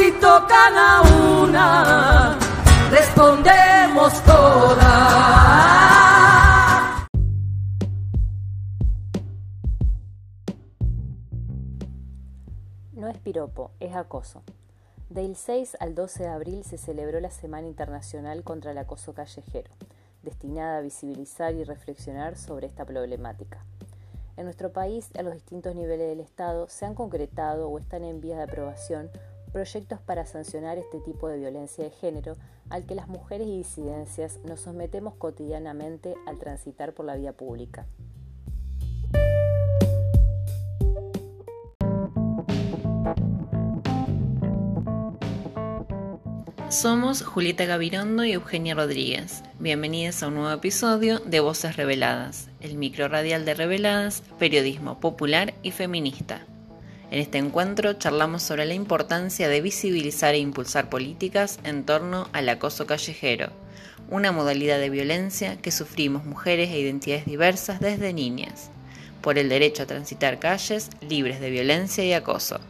Si tocan a una, respondemos todas. No es piropo, es acoso. Del 6 al 12 de abril se celebró la Semana Internacional contra el Acoso Callejero, destinada a visibilizar y reflexionar sobre esta problemática. En nuestro país, a los distintos niveles del Estado, se han concretado o están en vías de aprobación proyectos para sancionar este tipo de violencia de género al que las mujeres y disidencias nos sometemos cotidianamente al transitar por la vía pública. Somos Julieta Gavirondo y Eugenia Rodríguez. Bienvenidos a un nuevo episodio de Voces Reveladas, el micro radial de Reveladas, periodismo popular y feminista. En este encuentro charlamos sobre la importancia de visibilizar e impulsar políticas en torno al acoso callejero, una modalidad de violencia que sufrimos mujeres e identidades diversas desde niñas, por el derecho a transitar calles libres de violencia y acoso.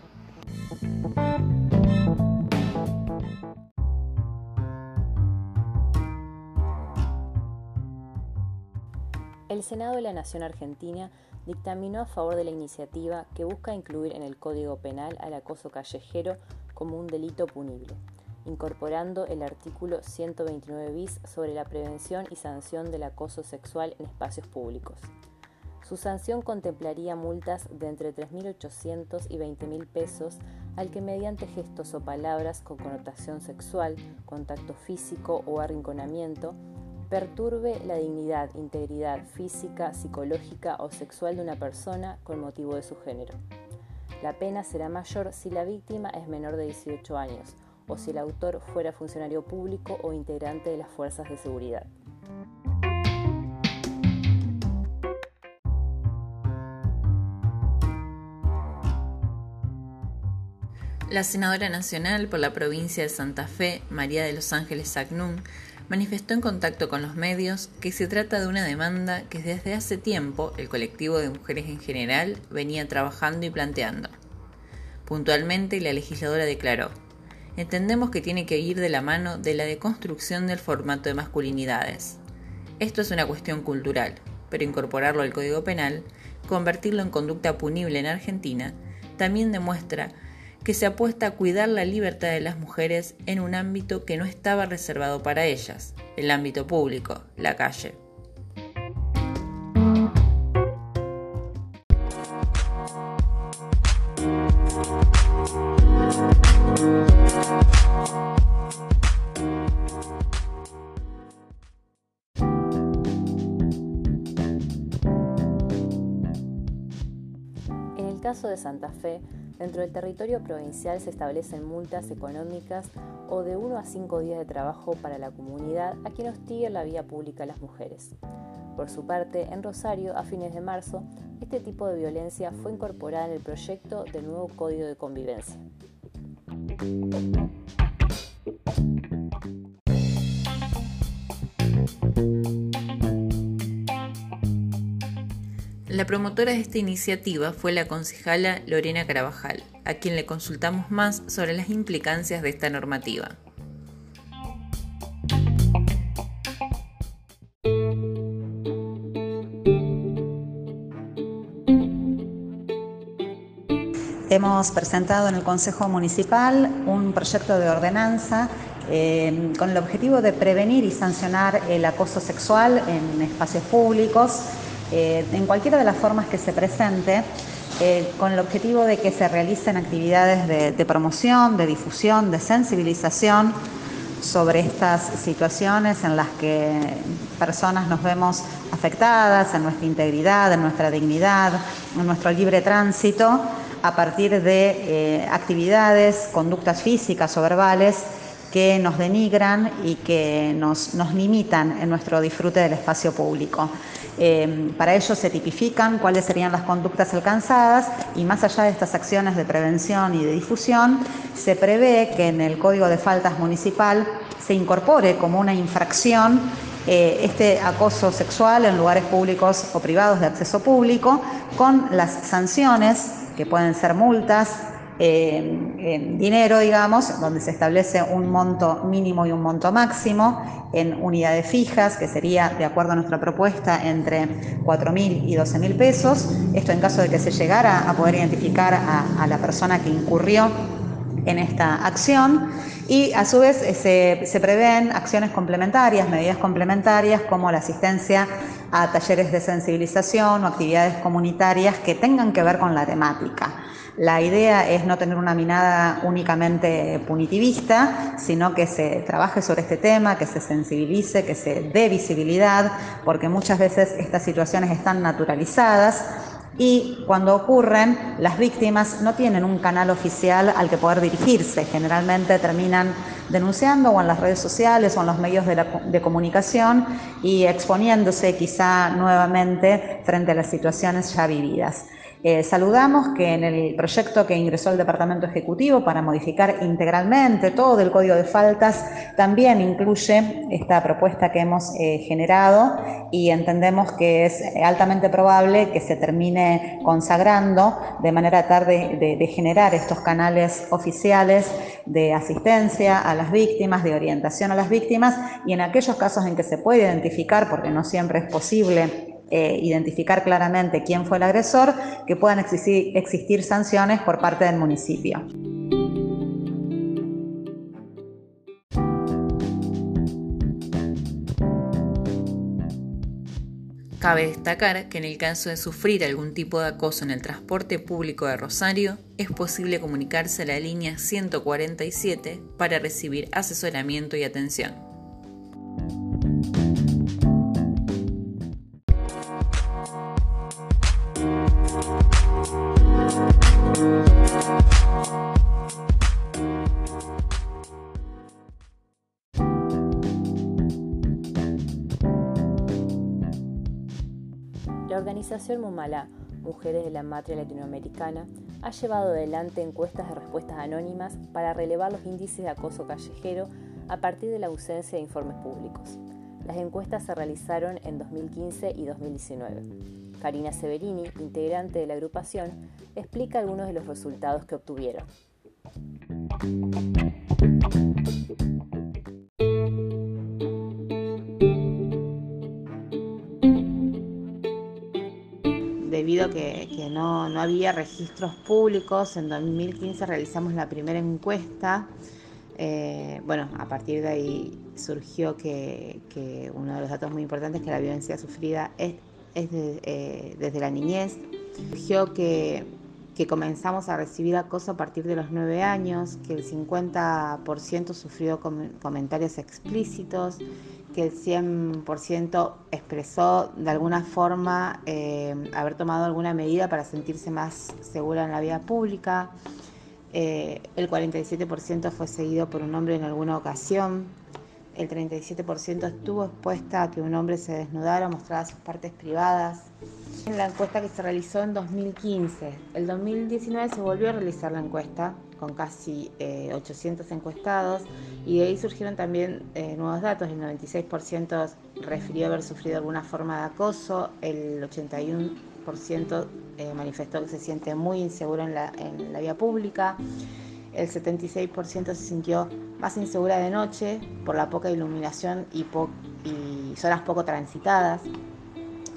El Senado de la Nación Argentina dictaminó a favor de la iniciativa que busca incluir en el Código Penal al acoso callejero como un delito punible, incorporando el artículo 129 bis sobre la prevención y sanción del acoso sexual en espacios públicos. Su sanción contemplaría multas de entre 3.800 y 20.000 pesos al que mediante gestos o palabras con connotación sexual, contacto físico o arrinconamiento perturbe la dignidad, integridad física, psicológica o sexual de una persona con motivo de su género. La pena será mayor si la víctima es menor de 18 años o si el autor fuera funcionario público o integrante de las fuerzas de seguridad. La senadora nacional por la provincia de Santa Fe, María de los Ángeles Sagnún, manifestó en contacto con los medios que se trata de una demanda que desde hace tiempo el colectivo de mujeres en general venía trabajando y planteando. Puntualmente, la legisladora declaró, entendemos que tiene que ir de la mano de la deconstrucción del formato de masculinidades. Esto es una cuestión cultural, pero incorporarlo al Código Penal, convertirlo en conducta punible en Argentina, también demuestra que se apuesta a cuidar la libertad de las mujeres en un ámbito que no estaba reservado para ellas, el ámbito público, la calle. En el caso de Santa Fe, Dentro del territorio provincial se establecen multas económicas o de 1 a 5 días de trabajo para la comunidad a quien hostigue la vía pública a las mujeres. Por su parte, en Rosario, a fines de marzo, este tipo de violencia fue incorporada en el proyecto del nuevo Código de Convivencia. La promotora de esta iniciativa fue la concejala Lorena Carabajal, a quien le consultamos más sobre las implicancias de esta normativa. Hemos presentado en el Consejo Municipal un proyecto de ordenanza eh, con el objetivo de prevenir y sancionar el acoso sexual en espacios públicos eh, en cualquiera de las formas que se presente, eh, con el objetivo de que se realicen actividades de, promoción, de difusión, de sensibilización sobre estas situaciones en las que personas nos vemos afectadas en nuestra integridad, en nuestra dignidad, en nuestro libre tránsito, a partir de eh, actividades, conductas físicas o verbales que nos denigran y que nos, nos limitan en nuestro disfrute del espacio público. Eh, para ello se tipifican cuáles serían las conductas alcanzadas y más allá de estas acciones de prevención y de difusión, se prevé que en el Código de Faltas Municipal se incorpore como una infracción eh, este acoso sexual en lugares públicos o privados de acceso público con las sanciones que pueden ser multas, dinero, digamos, donde se establece un monto mínimo y un monto máximo, en unidades fijas, que sería, de acuerdo a nuestra propuesta, entre 4.000 y 12.000 pesos. Esto en caso de que se llegara a poder identificar a, la persona que incurrió en esta acción y a su vez se, se, prevén acciones complementarias, medidas complementarias como la asistencia a talleres de sensibilización o actividades comunitarias que tengan que ver con la temática. La idea es no tener una mirada únicamente punitivista, sino que se trabaje sobre este tema, que se sensibilice, que se dé visibilidad, porque muchas veces estas situaciones están naturalizadas y cuando ocurren, las víctimas no tienen un canal oficial al que poder dirigirse. Generalmente terminan denunciando o en las redes sociales o en los medios de, de, comunicación y exponiéndose quizá nuevamente frente a las situaciones ya vividas. Eh, saludamos que en el proyecto que ingresó el Departamento Ejecutivo para modificar integralmente todo el Código de Faltas también incluye esta propuesta que hemos eh, generado y entendemos que es altamente probable que se termine consagrando de manera tarde de generar estos canales oficiales de asistencia a las víctimas, de orientación a las víctimas y en aquellos casos en que se puede identificar, porque no siempre es posible eh, identificar claramente quién fue el agresor, que puedan existir, existir sanciones por parte del municipio. Cabe destacar que en el caso de sufrir algún tipo de acoso en el transporte público de Rosario, es posible comunicarse a la línea 147 para recibir asesoramiento y atención. Organización Mumala, Mujeres de la Matria Latinoamericana, ha llevado adelante encuestas de respuestas anónimas para relevar los índices de acoso callejero a partir de la ausencia de informes públicos. Las encuestas se realizaron en 2015 y 2019. Karina Severini, integrante de la agrupación, explica algunos de los resultados que obtuvieron. Que, no, había registros públicos, en 2015 realizamos la primera encuesta. Eh, bueno, a partir de ahí surgió que, uno de los datos muy importantes es que la violencia sufrida es, eh, desde la niñez. Surgió que, que comenzamos a recibir acoso a partir de los nueve años, que el 50% sufrió comentarios explícitos que el 100% expresó de alguna forma eh, haber tomado alguna medida para sentirse más segura en la vida pública. Eh, el 47% fue seguido por un hombre en alguna ocasión. El 37% estuvo expuesta a que un hombre se desnudara o mostrara sus partes privadas. En la encuesta que se realizó en 2015, el 2019 se volvió a realizar la encuesta con casi 800 eh, encuestados y de ahí surgieron también eh, nuevos datos. El 96% refirió haber sufrido alguna forma de acoso, el 81% eh, manifestó que se siente muy inseguro en la, vía pública, el 76% se sintió más insegura de noche por la poca iluminación y zonas poco transitadas.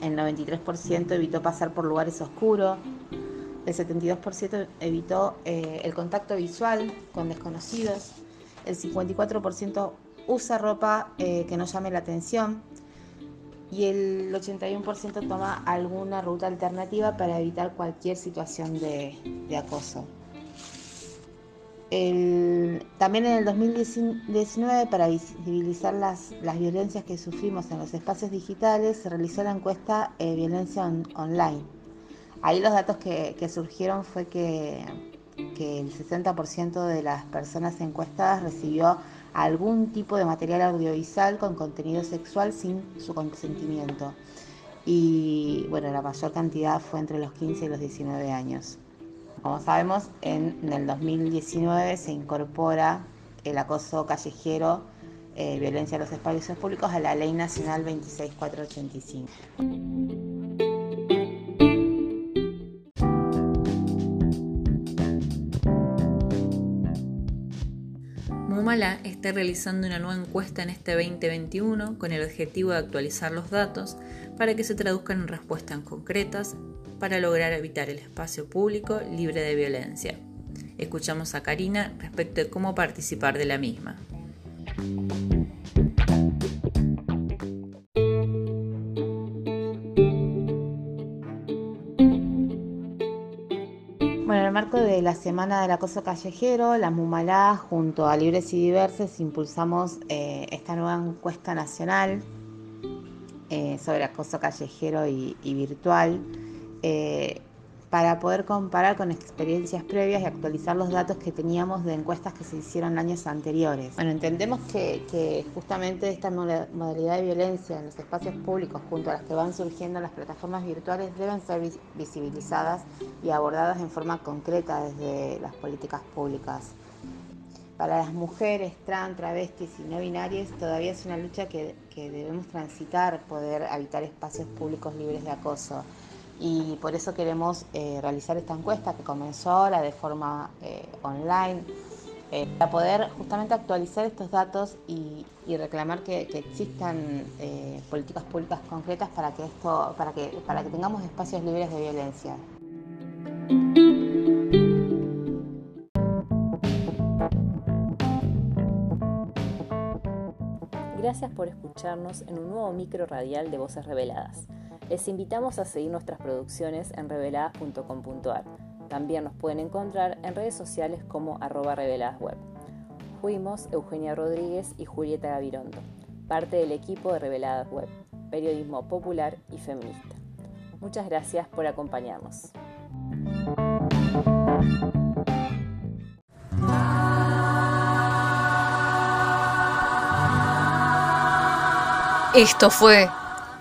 El 93% evitó pasar por lugares oscuros, el 72% evitó eh, el contacto visual con desconocidos, el 54% usa ropa eh, que no llame la atención y el 81% toma alguna ruta alternativa para evitar cualquier situación de, acoso. También en el 2019, para visibilizar las, violencias que sufrimos en los espacios digitales, se realizó la encuesta eh, Violencia Online Ahí los datos que, surgieron fue que, el 60% de las personas encuestadas recibió algún tipo de material audiovisual con contenido sexual sin su consentimiento. Y bueno, la mayor cantidad fue entre los 15 y los 19 años. Como sabemos, en, el 2019 se incorpora el acoso callejero, eh, violencia en los espacios públicos a la Ley Nacional 26485. Mumala está realizando una nueva encuesta en este 2021 con el objetivo de actualizar los datos para que se traduzcan en respuestas concretas para lograr evitar el espacio público libre de violencia. Escuchamos a Karina respecto de cómo participar de la misma. Bueno, en el marco de la Semana del Acoso Callejero, la MUMALA, junto a Libres y Diversos, impulsamos eh, esta nueva encuesta nacional eh, sobre acoso callejero y, virtual eh, para poder comparar con experiencias previas y actualizar los datos que teníamos de encuestas que se hicieron años anteriores. Bueno, entendemos que, justamente esta modalidad de violencia en los espacios públicos, junto a las que van surgiendo las plataformas virtuales, deben ser visibilizadas y abordadas en forma concreta desde las políticas públicas. Para las mujeres trans, travestis y no binarias todavía es una lucha que, debemos transitar, poder habitar espacios públicos libres de acoso y por eso queremos eh, realizar esta encuesta que comenzó ahora de forma eh, online eh, para poder justamente actualizar estos datos y, reclamar que, existan políticas públicas concretas para que esto para que para que tengamos espacios libres de violencia. Gracias por escucharnos en un nuevo micro radial de Voces Reveladas. Les invitamos a seguir nuestras producciones en reveladas.com.ar. También nos pueden encontrar en redes sociales como arroba reveladasweb. Fuimos Eugenia Rodríguez y Julieta Gavirondo, parte del equipo de Reveladas Web, periodismo popular y feminista. Muchas gracias por acompañarnos. Esto fue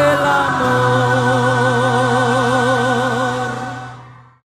Ella.